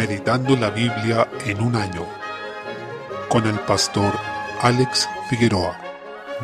Meditando la Biblia en un año con el pastor Alex Figueroa.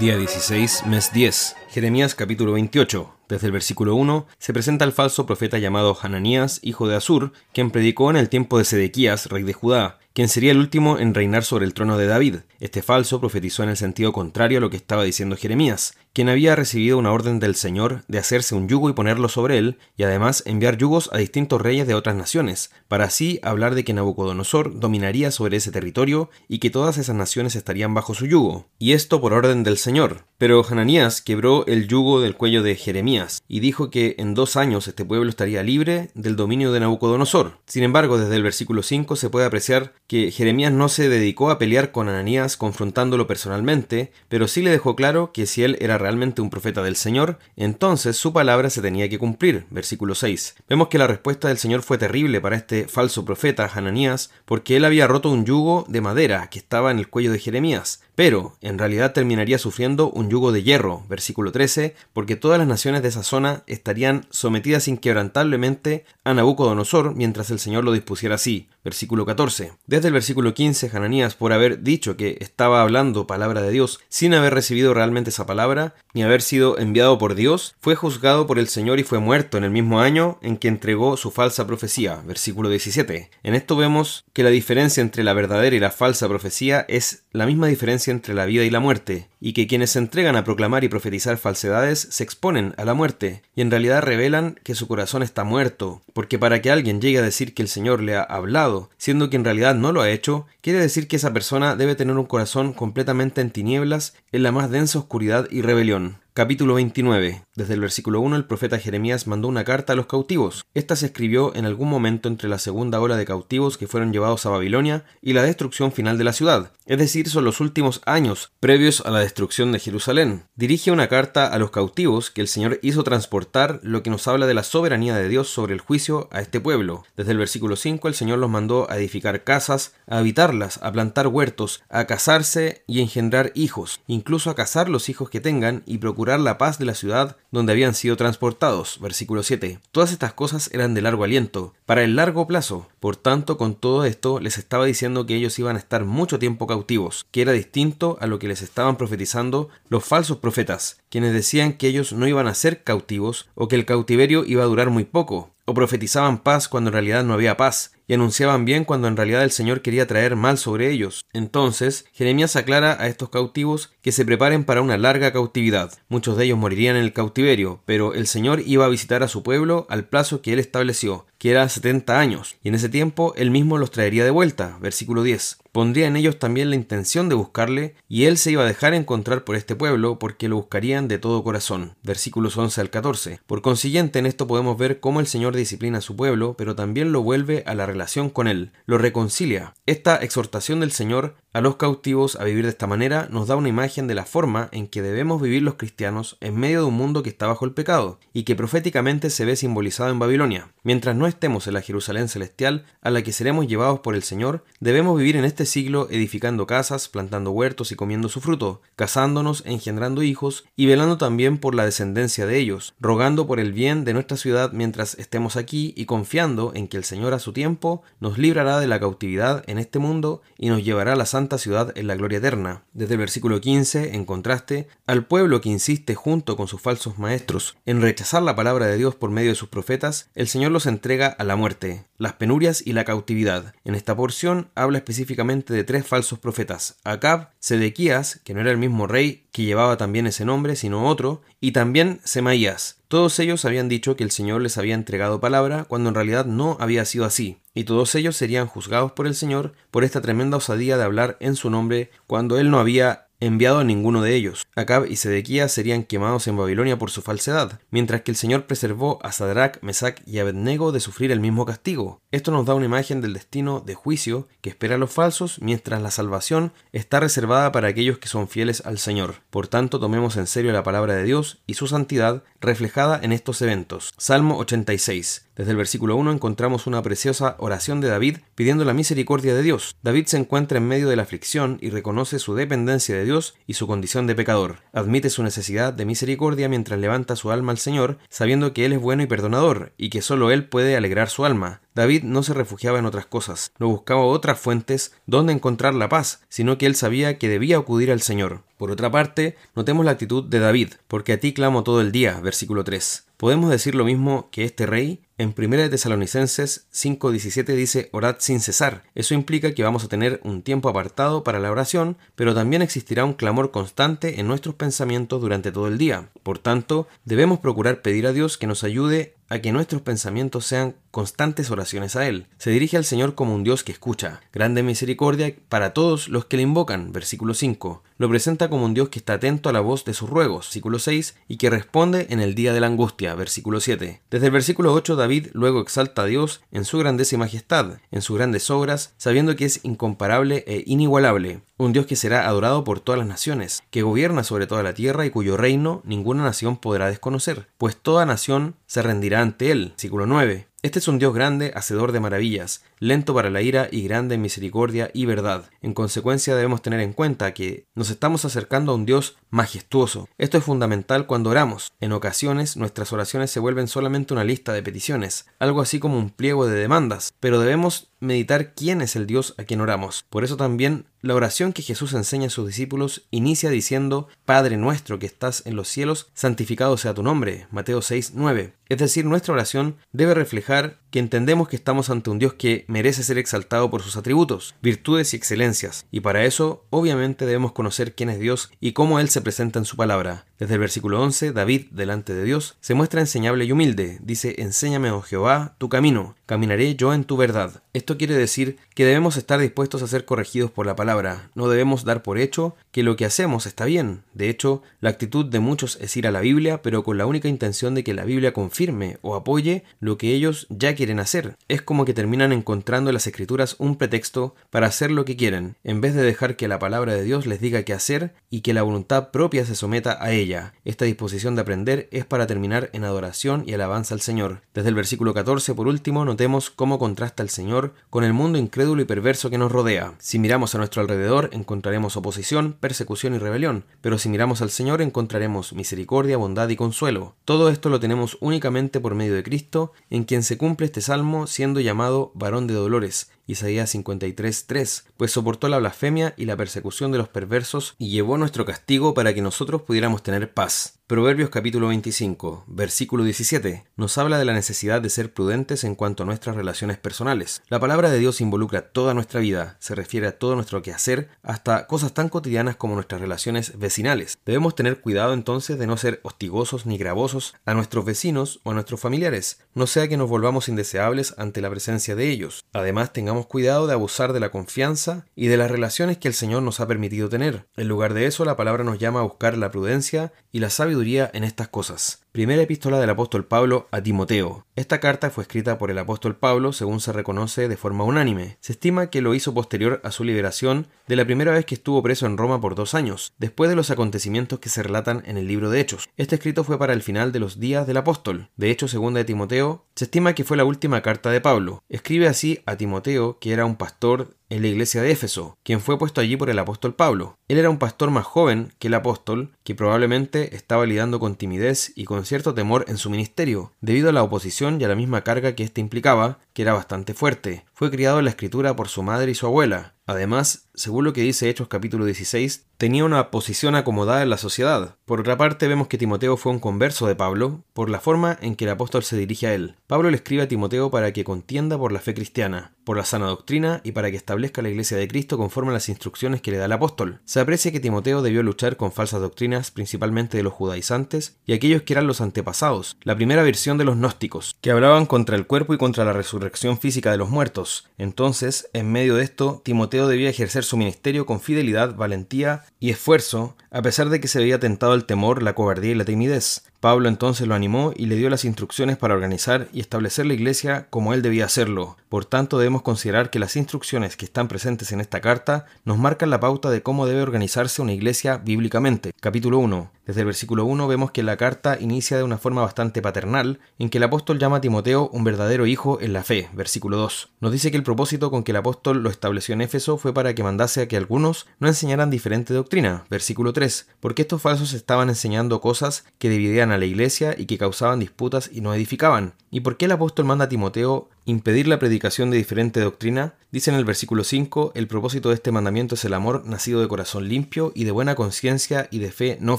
Día 16, mes 10. Jeremías capítulo 28. Desde el versículo 1 se presenta el falso profeta llamado Hananías, hijo de Asur, quien predicó en el tiempo de Sedequías, rey de Judá, quien sería el último en reinar sobre el trono de David. Este falso profetizó en el sentido contrario a lo que estaba diciendo Jeremías, quien había recibido una orden del Señor de hacerse un yugo y ponerlo sobre él, y además enviar yugos a distintos reyes de otras naciones, para así hablar de que Nabucodonosor dominaría sobre ese territorio y que todas esas naciones estarían bajo su yugo, y esto por orden del Señor. Pero Hananías quebró el yugo del cuello de Jeremías, y dijo que en dos años este pueblo estaría libre del dominio de Nabucodonosor. Sin embargo, desde el versículo 5 se puede apreciar que Jeremías no se dedicó a pelear con Ananías confrontándolo personalmente, pero sí le dejó claro que si él era realmente un profeta del Señor, entonces su palabra se tenía que cumplir. Versículo 6. Vemos que la respuesta del Señor fue terrible para este falso profeta Hananías, porque él había roto un yugo de madera que estaba en el cuello de Jeremías, pero en realidad terminaría sufriendo un yugo de hierro, versículo 13, porque todas las naciones de esa zona estarían sometidas inquebrantablemente a Nabucodonosor mientras el Señor lo dispusiera así, versículo 14. Desde el versículo 15, Hananías, por haber dicho que estaba hablando palabra de Dios sin haber recibido realmente esa palabra, ni haber sido enviado por Dios, fue juzgado por el Señor y fue muerto en el mismo año en que entregó su falsa profecía, versículo 17. En esto vemos que la diferencia entre la verdadera y la falsa profecía es la misma diferencia entre la vida y la muerte, y que quienes se entregan a proclamar y profetizar falsedades se exponen a la muerte, y en realidad revelan que su corazón está muerto, porque para que alguien llegue a decir que el Señor le ha hablado, siendo que en realidad no lo ha hecho, quiere decir que esa persona debe tener un corazón completamente en tinieblas, en la más densa oscuridad y rebelión. Capítulo 29. Desde el versículo 1 el profeta Jeremías mandó una carta a los cautivos. Esta se escribió en algún momento entre la segunda ola de cautivos que fueron llevados a Babilonia y la destrucción final de la ciudad, es decir, son los últimos años previos a la destrucción de Jerusalén. Dirige una carta a los cautivos que el Señor hizo transportar, lo que nos habla de la soberanía de Dios sobre el juicio a este pueblo. Desde el versículo 5 el Señor los mandó a edificar casas, a habitarlas, a plantar huertos, a casarse y engendrar hijos, incluso a casar los hijos que tengan y procurar la paz de la ciudad donde habían sido transportados. Versículo 7. Todas estas cosas eran de largo aliento, para el largo plazo. Por tanto, con todo esto les estaba diciendo que ellos iban a estar mucho tiempo cautivos, que era distinto a lo que les estaban profetizando los falsos profetas, quienes decían que ellos no iban a ser cautivos o que el cautiverio iba a durar muy poco, o profetizaban paz cuando en realidad no había paz, y anunciaban bien cuando en realidad el Señor quería traer mal sobre ellos. Entonces, Jeremías aclara a estos cautivos que se preparen para una larga cautividad. Muchos de ellos morirían en el cautiverio, pero el Señor iba a visitar a su pueblo al plazo que él estableció, que era 70 años, y en ese tiempo él mismo los traería de vuelta. Versículo 10. Pondría en ellos también la intención de buscarle, y él se iba a dejar encontrar por este pueblo, porque lo buscarían de todo corazón. Versículos 11 al 14. Por consiguiente, en esto podemos ver cómo el Señor disciplina a su pueblo, pero también lo vuelve a la relación con él, lo reconcilia. Esta exhortación del Señor a los cautivos a vivir de esta manera nos da una imagen de la forma en que debemos vivir los cristianos en medio de un mundo que está bajo el pecado y que proféticamente se ve simbolizado en Babilonia. Mientras no estemos en la Jerusalén celestial a la que seremos llevados por el Señor, debemos vivir en este siglo edificando casas, plantando huertos y comiendo su fruto, casándonos, engendrando hijos y velando también por la descendencia de ellos, rogando por el bien de nuestra ciudad mientras estemos aquí y confiando en que el Señor a su tiempo nos librará de la cautividad en este mundo y nos llevará a la santa ciudad en la gloria eterna. Desde el versículo 15, en contraste, al pueblo que insiste junto con sus falsos maestros en rechazar la palabra de Dios por medio de sus profetas, el Señor los entrega a la muerte, las penurias y la cautividad. En esta porción habla específicamente de tres falsos profetas, Acab, Sedequías, que no era el mismo rey que llevaba también ese nombre, sino otro, y también Semaías. Todos ellos habían dicho que el Señor les había entregado palabra cuando en realidad no había sido así, y todos ellos serían juzgados por el Señor por esta tremenda osadía de hablar en su nombre cuando él no había enviado a ninguno de ellos. Acab y Sedequías serían quemados en Babilonia por su falsedad, mientras que el Señor preservó a Sadrach, Mesach y Abednego de sufrir el mismo castigo. Esto nos da una imagen del destino de juicio que espera a los falsos, mientras la salvación está reservada para aquellos que son fieles al Señor. Por tanto, tomemos en serio la palabra de Dios y su santidad reflejada en estos eventos. Salmo 86. Desde el versículo 1 encontramos una preciosa oración de David pidiendo la misericordia de Dios. David se encuentra en medio de la aflicción y reconoce su dependencia de Dios y su condición de pecador. Admite su necesidad de misericordia mientras levanta su alma al Señor, sabiendo que Él es bueno y perdonador, y que solo Él puede alegrar su alma. David no se refugiaba en otras cosas, no buscaba otras fuentes donde encontrar la paz, sino que él sabía que debía acudir al Señor. Por otra parte, notemos la actitud de David, porque a ti clamo todo el día, versículo 3. Podemos decir lo mismo que este rey. En 1 Tesalonicenses 5:17 dice orad sin cesar. Eso implica que vamos a tener un tiempo apartado para la oración, pero también existirá un clamor constante en nuestros pensamientos durante todo el día. Por tanto, debemos procurar pedir a Dios que nos ayude a que nuestros pensamientos sean constantes oraciones a Él. Se dirige al Señor como un Dios que escucha, grande misericordia para todos los que le invocan, versículo 5. Lo presenta como un Dios que está atento a la voz de sus ruegos, versículo 6, y que responde en el día de la angustia, versículo 7. Desde el versículo 8 David luego exalta a Dios en su grandeza y majestad, en sus grandes obras, sabiendo que es incomparable e inigualable, un Dios que será adorado por todas las naciones, que gobierna sobre toda la tierra y cuyo reino ninguna nación podrá desconocer, pues toda nación se rendirá ante él. Versículo 9. Este es un Dios grande, hacedor de maravillas, lento para la ira y grande en misericordia y verdad. En consecuencia debemos tener en cuenta que nos estamos acercando a un Dios majestuoso. Esto es fundamental cuando oramos. En ocasiones nuestras oraciones se vuelven solamente una lista de peticiones, algo así como un pliego de demandas, pero debemos meditar quién es el Dios a quien oramos. Por eso también la oración que Jesús enseña a sus discípulos inicia diciendo, Padre nuestro que estás en los cielos, santificado sea tu nombre. Mateo 6, 9. Es decir, nuestra oración debe reflejar que entendemos que estamos ante un Dios que merece ser exaltado por sus atributos, virtudes y excelencias, y para eso obviamente debemos conocer quién es Dios y cómo Él se presenta en su palabra. Desde el versículo 11, David, delante de Dios, se muestra enseñable y humilde. Dice, Enséñame, oh Jehová, tu camino, caminaré yo en tu verdad. Esto quiere decir que debemos estar dispuestos a ser corregidos por la palabra. No debemos dar por hecho que lo que hacemos está bien. De hecho, la actitud de muchos es ir a la Biblia, pero con la única intención de que la Biblia confirme o apoye lo que ellos ya quieren hacer. Es como que terminan encontrando en las escrituras un pretexto para hacer lo que quieren, en vez de dejar que la palabra de Dios les diga qué hacer y que la voluntad propia se someta a ella. Esta disposición de aprender es para terminar en adoración y alabanza al Señor. Desde el versículo 14, por último, notemos cómo contrasta el Señor con el mundo incrédulo y perverso que nos rodea. Si miramos a nuestro alrededor, encontraremos oposición, persecución y rebelión, pero si miramos al Señor, encontraremos misericordia, bondad y consuelo. Todo esto lo tenemos únicamente por medio de Cristo, en quien se cumple salmo siendo llamado varón de dolores, Isaías 53.3, pues soportó la blasfemia y la persecución de los perversos y llevó nuestro castigo para que nosotros pudiéramos tener paz. Proverbios capítulo 25, versículo 17, nos habla de la necesidad de ser prudentes en cuanto a nuestras relaciones personales. La palabra de Dios involucra toda nuestra vida, se refiere a todo nuestro quehacer, hasta cosas tan cotidianas como nuestras relaciones vecinales. Debemos tener cuidado entonces de no ser hostigosos ni gravosos a nuestros vecinos o a nuestros familiares, no sea que nos volvamos indeseables ante la presencia de ellos. Además, tengamos cuidado de abusar de la confianza y de las relaciones que el Señor nos ha permitido tener. En lugar de eso, la palabra nos llama a buscar la prudencia y la sabiduría en estas cosas. Primera epístola del apóstol Pablo a Timoteo. Esta carta fue escrita por el apóstol Pablo según se reconoce de forma unánime. Se estima que lo hizo posterior a su liberación de la primera vez que estuvo preso en Roma por dos años, después de los acontecimientos que se relatan en el libro de Hechos. Este escrito fue para el final de los días del apóstol. De hecho, según de Timoteo, se estima que fue la última carta de Pablo. Escribe así a Timoteo, que era un pastor en la iglesia de Éfeso, quien fue puesto allí por el apóstol Pablo. Él era un pastor más joven que el apóstol, que probablemente estaba lidiando con timidez y con cierto temor en su ministerio, debido a la oposición y a la misma carga que éste implicaba, que era bastante fuerte. Fue criado en la escritura por su madre y su abuela. Además, según lo que dice Hechos capítulo 16, tenía una posición acomodada en la sociedad. Por otra parte, vemos que Timoteo fue un converso de Pablo por la forma en que el apóstol se dirige a él. Pablo le escribe a Timoteo para que contienda por la fe cristiana, por la sana doctrina y para que establezca la iglesia de Cristo conforme a las instrucciones que le da el apóstol. Se aprecia que Timoteo debió luchar con falsas doctrinas, principalmente de los judaizantes y aquellos que eran los antepasados, la primera versión de los gnósticos, que hablaban contra el cuerpo y contra la resurrección física de los muertos. Entonces, en medio de esto, Timoteo debía ejercer su ministerio con fidelidad, valentía y esfuerzo, a pesar de que se veía tentado el temor, la cobardía y la timidez. Pablo entonces lo animó y le dio las instrucciones para organizar y establecer la iglesia como él debía hacerlo. Por tanto, debemos considerar que las instrucciones que están presentes en esta carta nos marcan la pauta de cómo debe organizarse una iglesia bíblicamente. Capítulo 1. Desde el versículo 1 vemos que la carta inicia de una forma bastante paternal, en que el apóstol llama a Timoteo un verdadero hijo en la fe. Versículo 2. Nos dice que el propósito con que el apóstol lo estableció en Éfeso fue para que mandase a que algunos no enseñaran diferente doctrina. Versículo 3. Porque estos falsos estaban enseñando cosas que dividían a la iglesia y que causaban disputas y no edificaban. ¿Y por qué el apóstol manda a Timoteo impedir la predicación de diferente doctrina? Dice en el versículo 5, el propósito de este mandamiento es el amor nacido de corazón limpio y de buena conciencia y de fe no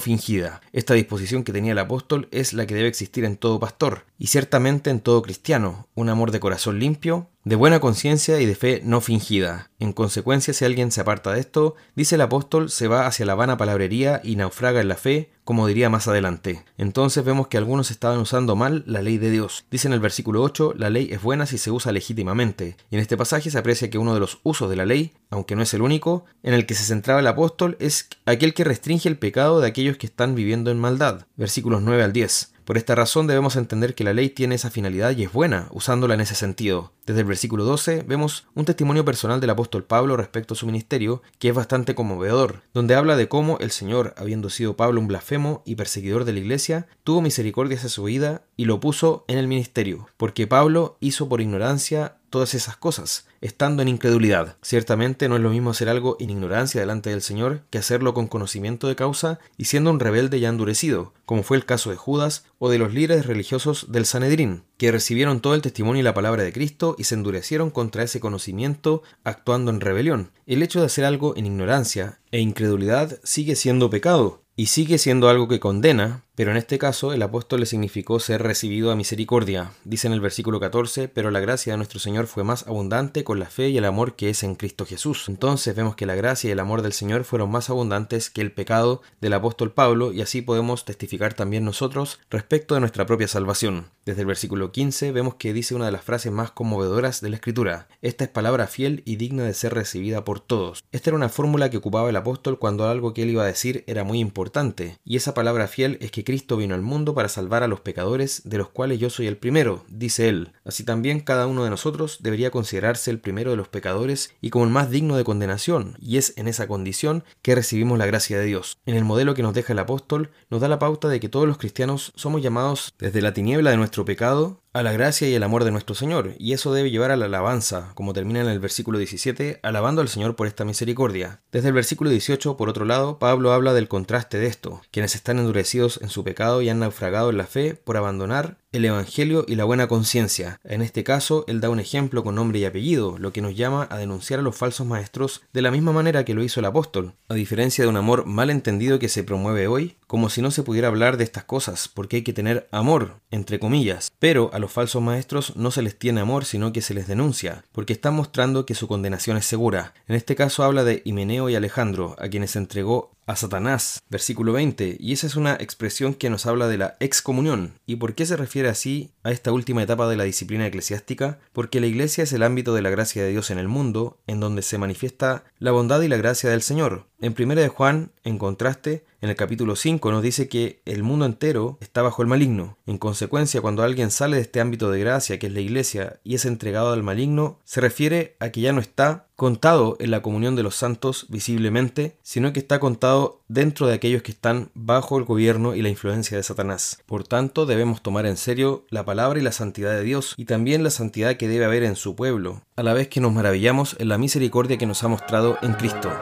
fingida. Esta disposición que tenía el apóstol es la que debe existir en todo pastor, y ciertamente en todo cristiano, un amor de corazón limpio, de buena conciencia y de fe no fingida. En consecuencia, si alguien se aparta de esto, dice el apóstol, se va hacia la vana palabrería y naufraga en la fe, como diría más adelante. Entonces vemos que algunos estaban usando mal la ley de Dios. Dice en el versículo 8, la ley es buena se usa legítimamente. Y en este pasaje se aprecia que uno de los usos de la ley, aunque no es el único, en el que se centraba el apóstol es aquel que restringe el pecado de aquellos que están viviendo en maldad. Versículos 9 al 10. Por esta razón debemos entender que la ley tiene esa finalidad y es buena, usándola en ese sentido. Desde el versículo 12 vemos un testimonio personal del apóstol Pablo respecto a su ministerio, que es bastante conmovedor, donde habla de cómo el Señor, habiendo sido Pablo un blasfemo y perseguidor de la iglesia, tuvo misericordia hacia su vida y lo puso en el ministerio, porque Pablo hizo por ignorancia todas esas cosas, estando en incredulidad. Ciertamente no es lo mismo hacer algo en ignorancia delante del Señor que hacerlo con conocimiento de causa y siendo un rebelde ya endurecido, como fue el caso de Judas o de los líderes religiosos del Sanedrín, que recibieron todo el testimonio y la palabra de Cristo y se endurecieron contra ese conocimiento actuando en rebelión. El hecho de hacer algo en ignorancia e incredulidad sigue siendo pecado, y sigue siendo algo que condena, pero en este caso el apóstol le significó ser recibido a misericordia. Dice en el versículo 14, pero la gracia de nuestro Señor fue más abundante con la fe y el amor que es en Cristo Jesús. Entonces vemos que la gracia y el amor del Señor fueron más abundantes que el pecado del apóstol Pablo y así podemos testificar también nosotros respecto de nuestra propia salvación. Desde el versículo 15 vemos que dice una de las frases más conmovedoras de la Escritura. Esta es palabra fiel y digna de ser recibida por todos. Esta era una fórmula que ocupaba el apóstol cuando algo que él iba a decir era muy importante, y esa palabra fiel es que Cristo vino al mundo para salvar a los pecadores, de los cuales yo soy el primero, dice él. Así también cada uno de nosotros debería considerarse el primero de los pecadores y como el más digno de condenación, y es en esa condición que recibimos la gracia de Dios. En el modelo que nos deja el apóstol, nos da la pauta de que todos los cristianos somos llamados desde la tiniebla de nuestro pecado a la gracia y el amor de nuestro Señor, y eso debe llevar a la alabanza, como termina en el versículo 17, alabando al Señor por esta misericordia. Desde el versículo 18, por otro lado, Pablo habla del contraste de esto, quienes están endurecidos en su pecado y han naufragado en la fe por abandonar el Evangelio y la buena conciencia. En este caso, él da un ejemplo con nombre y apellido, lo que nos llama a denunciar a los falsos maestros de la misma manera que lo hizo el apóstol, a diferencia de un amor mal entendido que se promueve hoy, como si no se pudiera hablar de estas cosas, porque hay que tener amor, entre comillas. Pero a los falsos maestros no se les tiene amor, sino que se les denuncia, porque están mostrando que su condenación es segura. En este caso habla de Himeneo y Alejandro, a quienes entregó a Satanás, versículo 20, y esa es una expresión que nos habla de la excomunión. ¿Y por qué se refiere así a esta última etapa de la disciplina eclesiástica? Porque la iglesia es el ámbito de la gracia de Dios en el mundo, en donde se manifiesta la bondad y la gracia del Señor. En 1 de Juan, en contraste, en el capítulo 5 nos dice que el mundo entero está bajo el maligno. En consecuencia, cuando alguien sale de este ámbito de gracia, que es la iglesia, y es entregado al maligno, se refiere a que ya no está contado en la comunión de los santos visiblemente, sino que está contado dentro de aquellos que están bajo el gobierno y la influencia de Satanás. Por tanto, debemos tomar en serio la palabra y la santidad de Dios, y también la santidad que debe haber en su pueblo, a la vez que nos maravillamos en la misericordia que nos ha mostrado en Cristo.